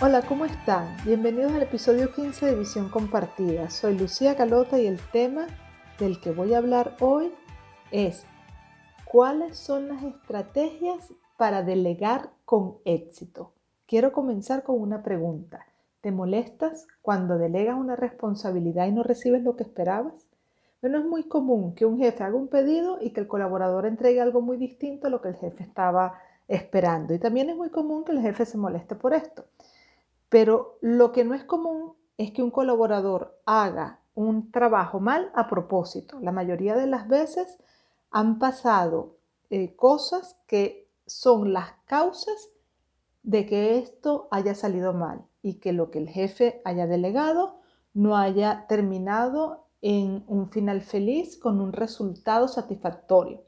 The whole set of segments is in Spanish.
Hola, ¿cómo están? Bienvenidos al episodio 15 de Visión Compartida. Soy Lucía Calota y el tema del que voy a hablar hoy es ¿cuáles son las estrategias para delegar con éxito? Quiero comenzar con una pregunta. ¿Te molestas cuando delegas una responsabilidad y no recibes lo que esperabas? Bueno, es muy común que un jefe haga un pedido y que el colaborador entregue algo muy distinto a lo que el jefe estaba esperando. Y también es muy común que el jefe se moleste por esto. Pero lo que no es común es que un colaborador haga un trabajo mal a propósito. La mayoría de las veces han pasado eh, cosas que son las causas de que esto haya salido mal y que lo que el jefe haya delegado no haya terminado en un final feliz con un resultado satisfactorio.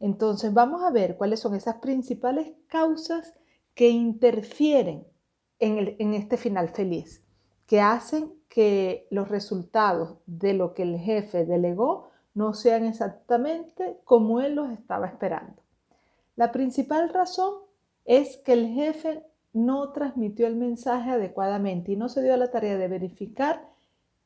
Entonces vamos a ver cuáles son esas principales causas que interfieren en, este final feliz, que hacen que los resultados de lo que el jefe delegó no sean exactamente como él los estaba esperando. La principal razón es que el jefe no transmitió el mensaje adecuadamente y no se dio a la tarea de verificar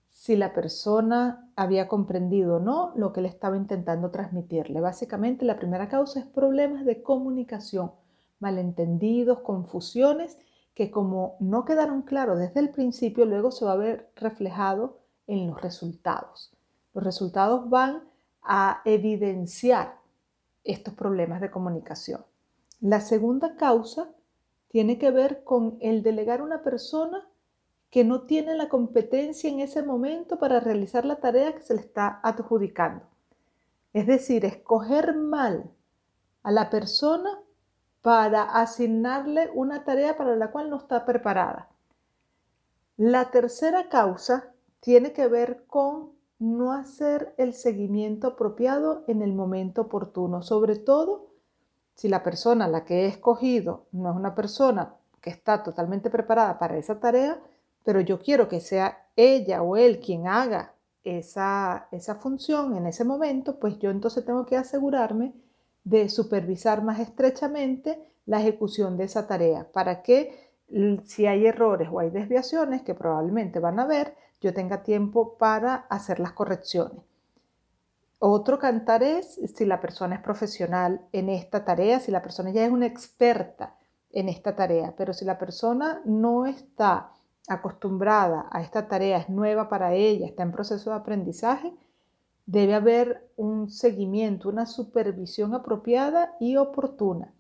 si la persona había comprendido o no lo que le estaba intentando transmitirle. Básicamente la primera causa es problemas de comunicación, malentendidos, confusiones que como no quedaron claros desde el principio, luego se va a ver reflejado en los resultados. Los resultados van a evidenciar estos problemas de comunicación. La segunda causa tiene que ver con el delegar a una persona que no tiene la competencia en ese momento para realizar la tarea que se le está adjudicando. Es decir, escoger mal a la persona para asignarle una tarea para la cual no está preparada. La tercera causa tiene que ver con no hacer el seguimiento apropiado en el momento oportuno, sobre todo si la persona a la que he escogido no es una persona que está totalmente preparada para esa tarea, pero yo quiero que sea ella o él quien haga esa, esa función en ese momento, pues yo entonces tengo que asegurarme de supervisar más estrechamente la ejecución de esa tarea para que si hay errores o hay desviaciones que probablemente van a haber, yo tenga tiempo para hacer las correcciones. Otro cantar es si la persona es profesional en esta tarea, si la persona ya es una experta en esta tarea, pero si la persona no está acostumbrada a esta tarea, es nueva para ella, está en proceso de aprendizaje, Debe haber un seguimiento, una supervisión apropiada y oportuna.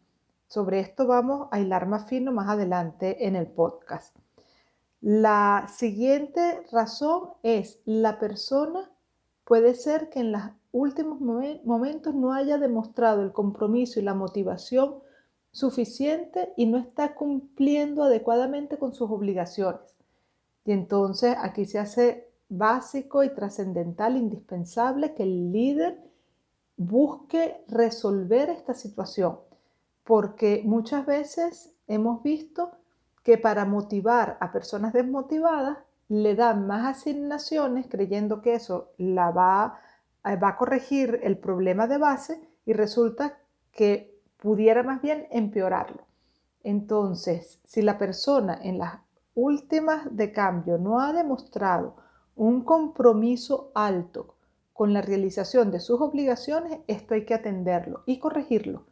Sobre esto vamos a hilar más fino más adelante en el podcast. La siguiente razón es la persona puede ser que en los últimos momentos no haya demostrado el compromiso y la motivación suficiente y no está cumpliendo adecuadamente con sus obligaciones. Y entonces aquí se hace básico y trascendental, indispensable, que el líder busque resolver esta situación, porque muchas veces hemos visto que para motivar a personas desmotivadas le dan más asignaciones creyendo que eso la va, eh, va a corregir el problema de base y resulta que pudiera más bien empeorarlo. Entonces, si la persona en las últimas de cambio no ha demostrado un compromiso alto con la realización de sus obligaciones, esto hay que atenderlo y corregirlo.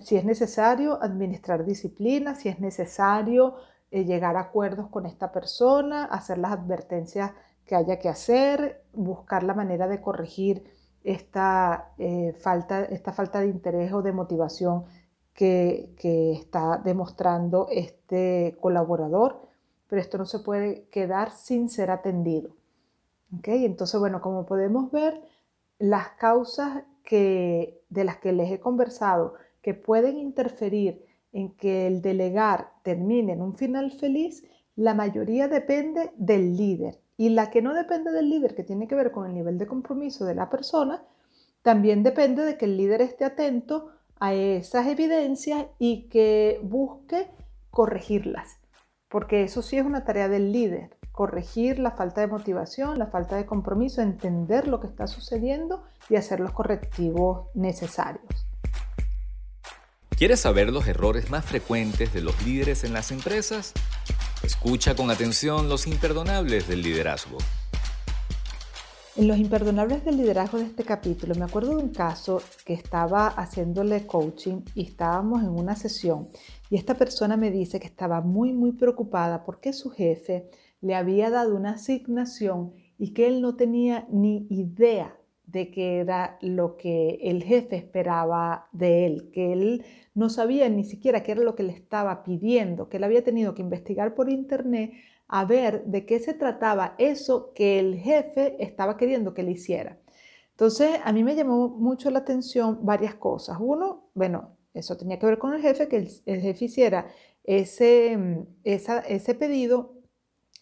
Si es necesario administrar disciplina, si es necesario eh, llegar a acuerdos con esta persona, hacer las advertencias que haya que hacer, buscar la manera de corregir esta, eh, falta, esta falta de interés o de motivación que está demostrando este colaborador pero esto no se puede quedar sin ser atendido. ¿Okay? Entonces, bueno, como podemos ver, las causas que, de las que les he conversado que pueden interferir en que el delegar termine en un final feliz, la mayoría depende del líder Y la que no depende del líder, que tiene que ver con el nivel de compromiso de la persona, también depende de que el líder esté atento a esas evidencias y que busque corregirlas, porque eso sí es una tarea del líder, corregir la falta de motivación, la falta de compromiso, entender lo que está sucediendo y hacer los correctivos necesarios. ¿Quieres saber los errores más frecuentes de los líderes en las empresas? Escucha con atención los imperdonables del liderazgo. En los imperdonables del liderazgo de este capítulo, me acuerdo de un caso que estaba haciéndole coaching y estábamos en una sesión y esta persona me dice que estaba muy, muy preocupada porque su jefe le había dado una asignación y que él no tenía ni idea de qué era lo que el jefe esperaba de él, que él no sabía ni siquiera qué era lo que le estaba pidiendo, que él había tenido que investigar por internet a ver de qué se trataba eso que el jefe estaba queriendo que le hiciera. Entonces, a mí me llamó mucho la atención varias cosas. Uno, bueno, eso tenía que ver con el jefe, que el, jefe hiciera ese, ese pedido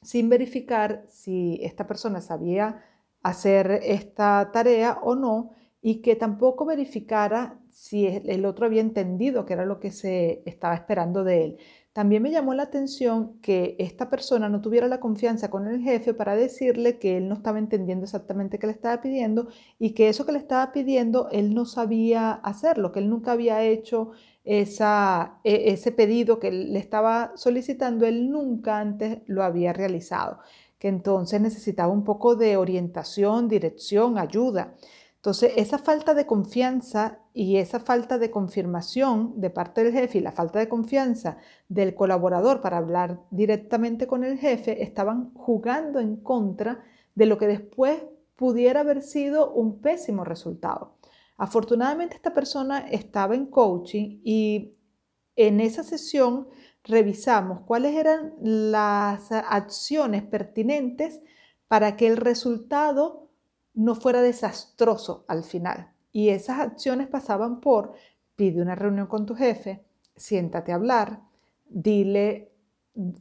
sin verificar si esta persona sabía hacer esta tarea o no y que tampoco verificara si el otro había entendido que era lo que se estaba esperando de él. También me llamó la atención que esta persona no tuviera la confianza con el jefe para decirle que él no estaba entendiendo exactamente qué le estaba pidiendo y que eso que le estaba pidiendo él no sabía hacerlo, que él nunca había hecho esa, e, ese pedido que le estaba solicitando, él nunca antes lo había realizado, que entonces necesitaba un poco de orientación, dirección, ayuda. Entonces, esa falta de confianza y esa falta de confirmación de parte del jefe y la falta de confianza del colaborador para hablar directamente con el jefe estaban jugando en contra de lo que después pudiera haber sido un pésimo resultado. Afortunadamente esta persona estaba en coaching y en esa sesión revisamos cuáles eran las acciones pertinentes para que el resultado no fuera desastroso al final. Y esas acciones pasaban por pide una reunión con tu jefe, siéntate a hablar, dile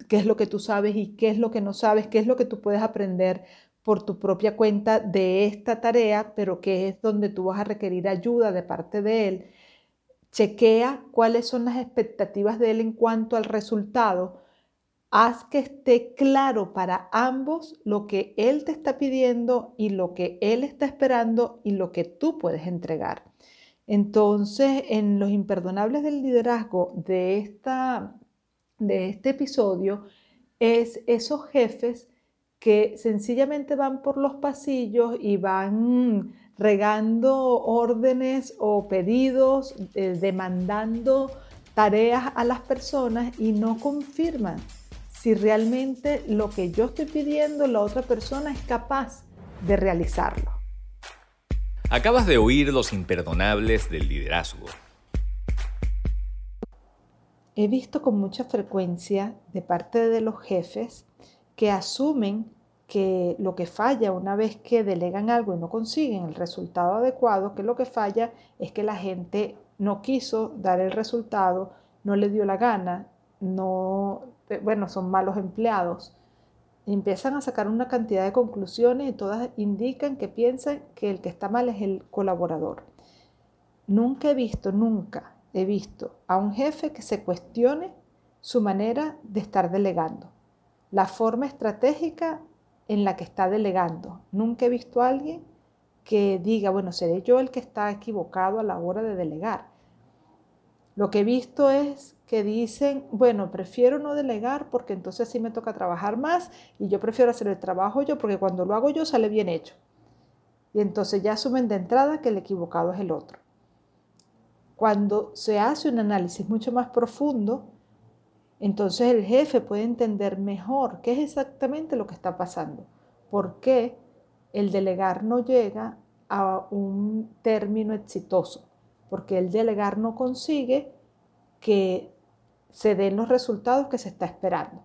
qué es lo que tú sabes y qué es lo que no sabes, qué es lo que tú puedes aprender por tu propia cuenta de esta tarea, pero que es donde tú vas a requerir ayuda de parte de él. Chequea cuáles son las expectativas de él en cuanto al resultado Haz que esté claro para ambos lo que Él te está pidiendo y lo que Él está esperando y lo que tú puedes entregar. Entonces, en los imperdonables del liderazgo de, esta, de este episodio, es esos jefes que sencillamente van por los pasillos y van regando órdenes o pedidos, eh, demandando tareas a las personas y no confirman si realmente lo que yo estoy pidiendo la otra persona es capaz de realizarlo. Acabas de oír los imperdonables del liderazgo. He visto con mucha frecuencia de parte de los jefes que asumen que lo que falla una vez que delegan algo y no consiguen el resultado adecuado, que lo que falla es que la gente no quiso dar el resultado, no le dio la gana, no bueno, son malos empleados. empiezan a sacar una cantidad de conclusiones y todas indican que piensan que el que está mal es el colaborador. Nunca he visto, nunca he visto a un jefe que se cuestione su manera de estar delegando, la forma estratégica en la que está delegando. Nunca he visto a alguien que diga, bueno, seré yo el que está equivocado a la hora de delegar. Lo que he visto es que dicen, bueno, prefiero no delegar porque entonces sí me toca trabajar más y yo prefiero hacer el trabajo yo porque cuando lo hago yo sale bien hecho. Y entonces ya asumen de entrada que el equivocado es el otro. Cuando se hace un análisis mucho más profundo, entonces el jefe puede entender mejor qué es exactamente lo que está pasando, por qué el delegar no llega a un término exitoso, porque el delegar no consigue que se den los resultados que se está esperando.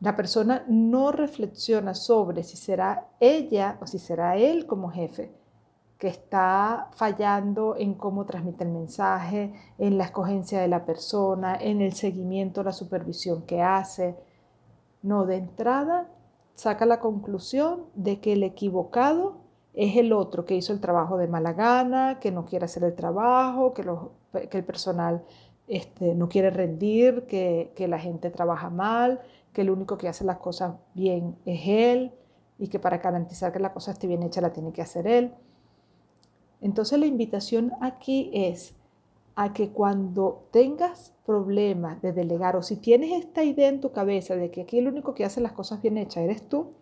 La persona no reflexiona sobre si será ella o si será él como jefe que está fallando en cómo transmite el mensaje, en la escogencia de la persona, en el seguimiento, la supervisión que hace. No, de entrada saca la conclusión de que el equivocado es el otro que hizo el trabajo de mala gana, que no quiere hacer el trabajo, que, el personal este, no quiere rendir, que, que la gente trabaja mal, que el único que hace las cosas bien es él y que para garantizar que la cosa esté bien hecha la tiene que hacer él. Entonces la invitación aquí es a que cuando tengas problemas de delegar o si tienes esta idea en tu cabeza de que aquí el único que hace las cosas bien hechas eres tú,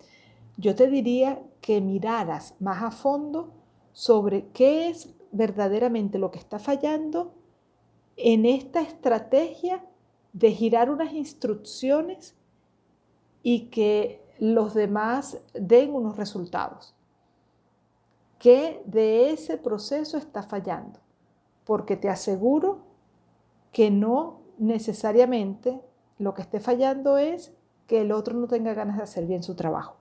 yo te diría que miraras más a fondo sobre qué es verdaderamente lo que está fallando en esta estrategia de girar unas instrucciones y que los demás den unos resultados. ¿Qué de ese proceso está fallando? Porque te aseguro que no necesariamente lo que esté fallando es que el otro no tenga ganas de hacer bien su trabajo.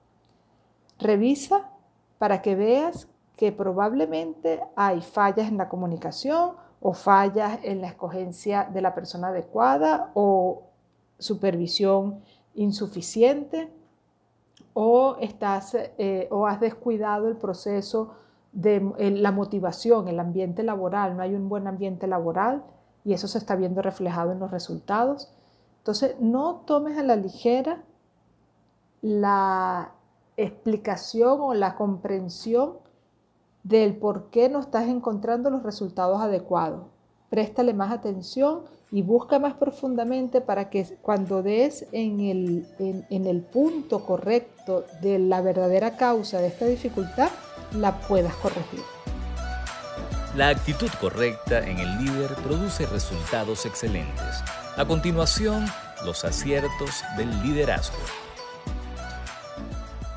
Revisa para que veas que probablemente hay fallas en la comunicación o fallas en la escogencia de la persona adecuada o supervisión insuficiente o, estás, eh, o has descuidado el proceso de la motivación, el ambiente laboral, no hay un buen ambiente laboral y eso se está viendo reflejado en los resultados. Entonces, no tomes a la ligera la explicación o la comprensión del por qué no estás encontrando los resultados adecuados. Préstale más atención y busca más profundamente para que cuando des en el, en, el punto correcto de la verdadera causa de esta dificultad, la puedas corregir. La actitud correcta en el líder produce resultados excelentes. A continuación, los aciertos del liderazgo.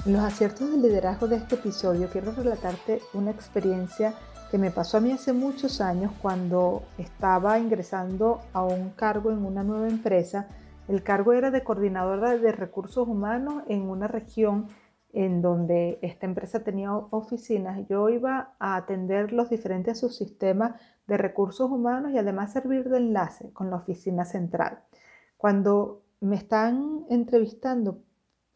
Los aciertos del liderazgo de este episodio quiero relatarte una experiencia que me pasó a mí hace muchos años cuando estaba ingresando a un cargo en una nueva empresa. El cargo era de coordinadora de recursos humanos en una región en donde esta empresa tenía oficinas. Yo iba a atender los diferentes subsistemas de recursos humanos y además servir de enlace con la oficina central. Cuando me están entrevistando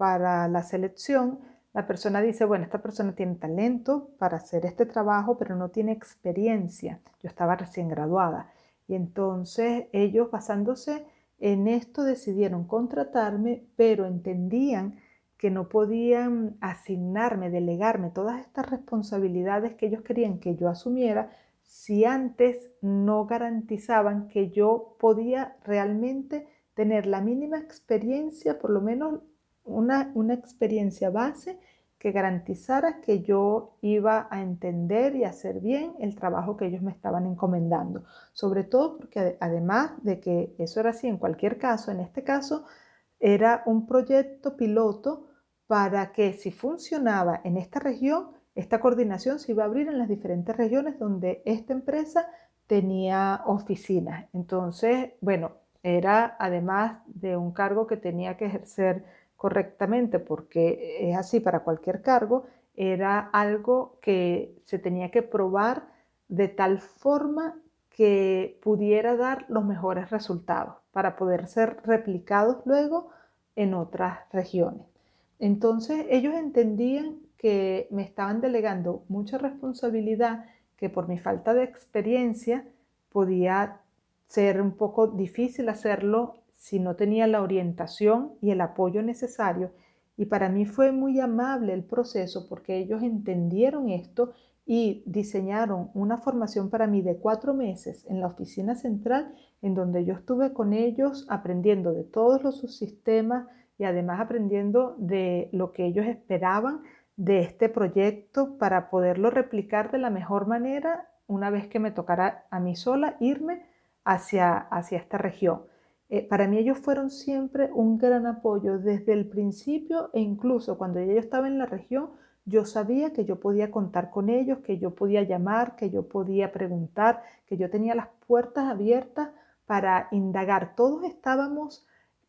para la selección, la persona dice, bueno, esta persona tiene talento para hacer este trabajo, pero no tiene experiencia. Yo estaba recién graduada. Y entonces ellos basándose en esto decidieron contratarme, pero entendían que no podían asignarme, delegarme todas estas responsabilidades que ellos querían que yo asumiera si antes no garantizaban que yo podía realmente tener la mínima experiencia, por lo menos una, experiencia base que garantizara que yo iba a entender y hacer bien el trabajo que ellos me estaban encomendando. Sobre todo porque además de que eso era así en cualquier caso, en este caso era un proyecto piloto para que si funcionaba en esta región, esta coordinación se iba a abrir en las diferentes regiones donde esta empresa tenía oficinas. Entonces, bueno, era además de un cargo que tenía que ejercer correctamente, porque es así para cualquier cargo, era algo que se tenía que probar de tal forma que pudiera dar los mejores resultados para poder ser replicados luego en otras regiones. Entonces ellos entendían que me estaban delegando mucha responsabilidad, que por mi falta de experiencia podía ser un poco difícil hacerlo si no tenía la orientación y el apoyo necesario. Y para mí fue muy amable el proceso porque ellos entendieron esto y diseñaron una formación para mí de cuatro meses en la oficina central, en donde yo estuve con ellos aprendiendo de todos los subsistemas y además aprendiendo de lo que ellos esperaban de este proyecto para poderlo replicar de la mejor manera una vez que me tocara a mí sola irme hacia, hacia esta región. Eh, para mí ellos fueron siempre un gran apoyo desde el principio e incluso cuando yo estaba en la región, yo sabía que yo podía contar con ellos, que yo podía llamar, que yo podía preguntar, que yo tenía las puertas abiertas para indagar. Todos estábamos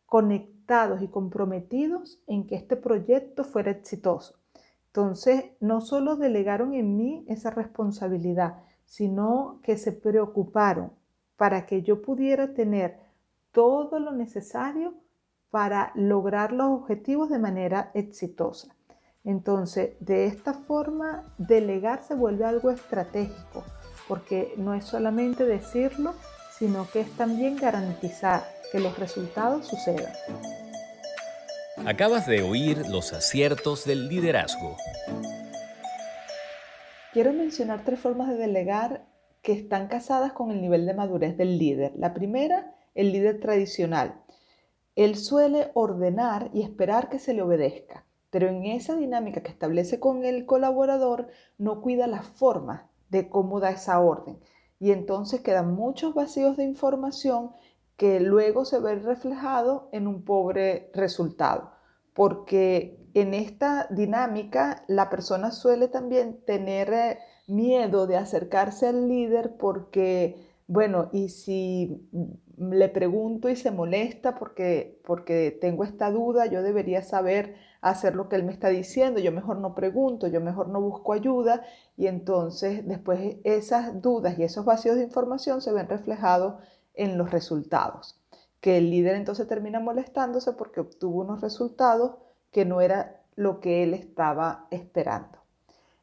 conectados y comprometidos en que este proyecto fuera exitoso. Entonces, no solo delegaron en mí esa responsabilidad, sino que se preocuparon para que yo pudiera tener todo lo necesario para lograr los objetivos de manera exitosa. Entonces, de esta forma, delegar se vuelve algo estratégico, porque no es solamente decirlo, sino que es también garantizar que los resultados sucedan. Acabas de oír los aciertos del liderazgo. Quiero mencionar tres formas de delegar que están casadas con el nivel de madurez del líder. La primera, el líder tradicional. Él suele ordenar y esperar que se le obedezca, pero en esa dinámica que establece con el colaborador no cuida la forma de cómo da esa orden. Y entonces quedan muchos vacíos de información que luego se ven reflejados en un pobre resultado, porque en esta dinámica la persona suele también tener eh, miedo de acercarse al líder porque, bueno, y si le pregunto y se molesta porque, porque tengo esta duda, yo debería saber hacer lo que él me está diciendo, yo mejor no pregunto, yo mejor no busco ayuda y entonces después esas dudas y esos vacíos de información se ven reflejados en los resultados, que el líder entonces termina molestándose porque obtuvo unos resultados que no era lo que él estaba esperando.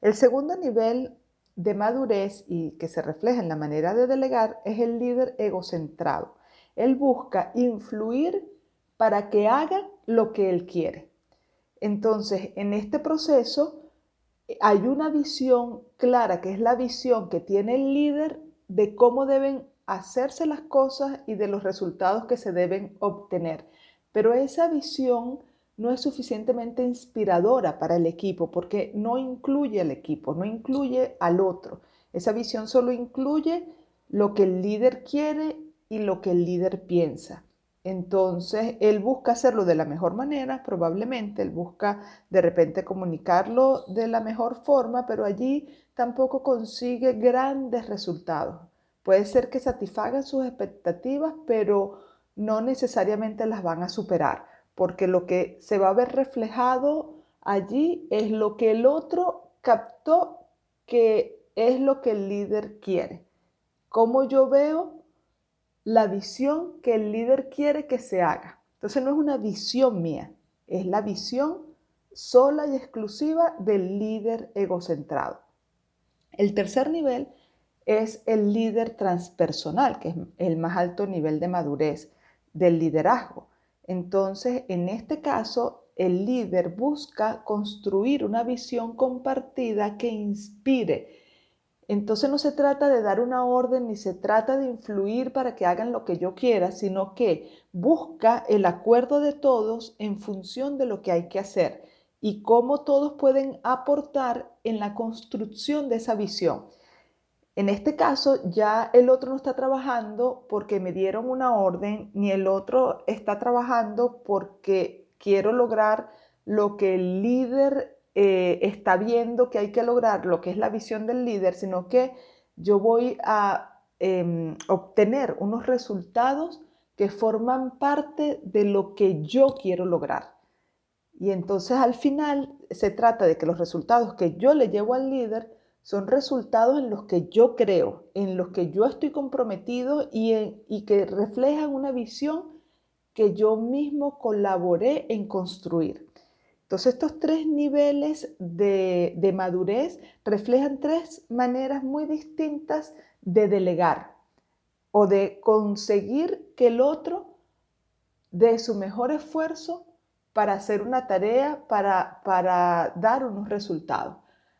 El segundo nivel de madurez y que se refleja en la manera de delegar es el líder egocentrado. Él busca influir para que haga lo que él quiere. Entonces, en este proceso hay una visión clara, que es la visión que tiene el líder de cómo deben hacerse las cosas y de los resultados que se deben obtener. Pero esa visión no es suficientemente inspiradora para el equipo porque no incluye al equipo, no incluye al otro. Esa visión solo incluye lo que el líder quiere y lo que el líder piensa. Entonces, él busca hacerlo de la mejor manera, probablemente, él busca de repente comunicarlo de la mejor forma, pero allí tampoco consigue grandes resultados. Puede ser que satisfagan sus expectativas, pero no necesariamente las van a superar porque lo que se va a ver reflejado allí es lo que el otro captó que es lo que el líder quiere. Cómo yo veo la visión que el líder quiere que se haga. Entonces no es una visión mía, es la visión sola y exclusiva del líder egocentrado. El tercer nivel es el líder transpersonal, que es el más alto nivel de madurez del liderazgo. Entonces, en este caso, el líder busca construir una visión compartida que inspire. Entonces no se trata de dar una orden ni se trata de influir para que hagan lo que yo quiera, sino que busca el acuerdo de todos en función de lo que hay que hacer y cómo todos pueden aportar en la construcción de esa visión. En este caso, ya el otro no está trabajando porque me dieron una orden, ni el otro está trabajando porque quiero lograr lo que el líder eh, está viendo que hay que lograr, lo que es la visión del líder, sino que yo voy a em, obtener unos resultados que forman parte de lo que yo quiero lograr. Y entonces al final se trata de que los resultados que yo le llevo al líder son resultados en los que yo creo, en los que yo estoy comprometido y, que reflejan una visión que yo mismo colaboré en construir. Entonces estos tres niveles de, de madurez reflejan tres maneras muy distintas de delegar o de conseguir que el otro dé su mejor esfuerzo para hacer una tarea, para, para dar unos resultados.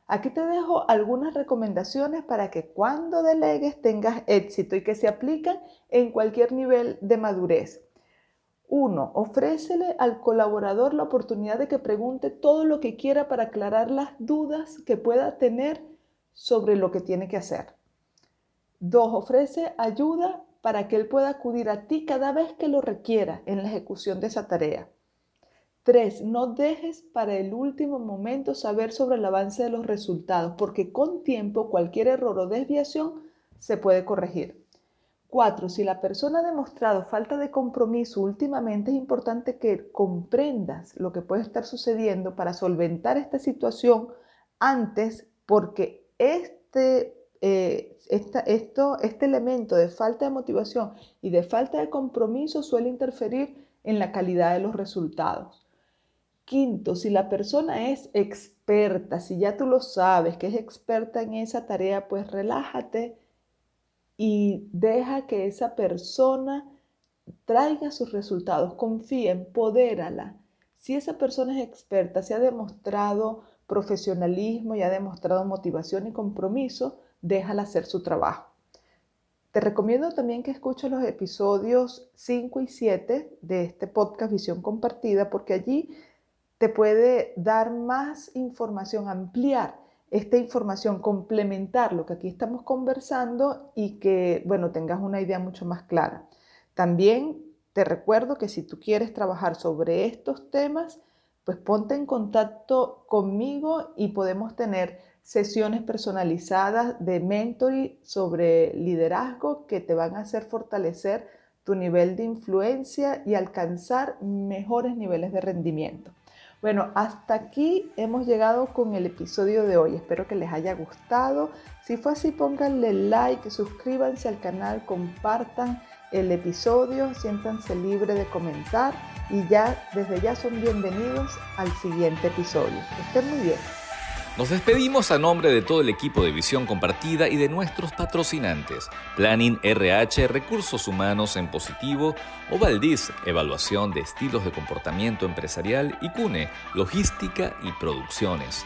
Aquí te dejo algunas recomendaciones para que cuando delegues tengas éxito y que se aplican en cualquier nivel de madurez. Uno, Ofrécele al colaborador la oportunidad de que pregunte todo lo que quiera para aclarar las dudas que pueda tener sobre lo que tiene que hacer. Dos, Ofrece ayuda para que él pueda acudir a ti cada vez que lo requiera en la ejecución de esa tarea. 3. No dejes para el último momento saber sobre el avance de los resultados, porque con tiempo cualquier error o desviación se puede corregir. 4. Si la persona ha demostrado falta de compromiso últimamente, es importante que comprendas lo que puede estar sucediendo para solventar esta situación antes, porque este, eh, esto, este elemento de falta de motivación y de falta de compromiso suele interferir en la calidad de los resultados. Quinto, si la persona es experta, si ya tú lo sabes que es experta en esa tarea, pues relájate y deja que esa persona traiga sus resultados, confía, empodérala. Si esa persona es experta, se ha demostrado profesionalismo y ha demostrado motivación y compromiso, déjala hacer su trabajo. Te recomiendo también que escuches los episodios 5 y 7 de este podcast Visión Compartida porque allí te puede dar más información, ampliar esta información, complementar lo que aquí estamos conversando y que, bueno, tengas una idea mucho más clara. También te recuerdo que si tú quieres trabajar sobre estos temas, pues ponte en contacto conmigo y podemos tener sesiones personalizadas de mentoring sobre liderazgo que te van a hacer fortalecer tu nivel de influencia y alcanzar mejores niveles de rendimiento. Bueno, hasta aquí hemos llegado con el episodio de hoy. Espero que les haya gustado. Si fue así, pónganle like, suscríbanse al canal, compartan el episodio, siéntanse libres de comentar y ya desde ya son bienvenidos al siguiente episodio. estén muy bien. Nos despedimos a nombre de todo el equipo de Visión Compartida y de nuestros patrocinantes, Planning RH, Recursos Humanos en Positivo, Ovaldiz, Evaluación de Estilos de Comportamiento Empresarial y CUNE, Logística y Producciones.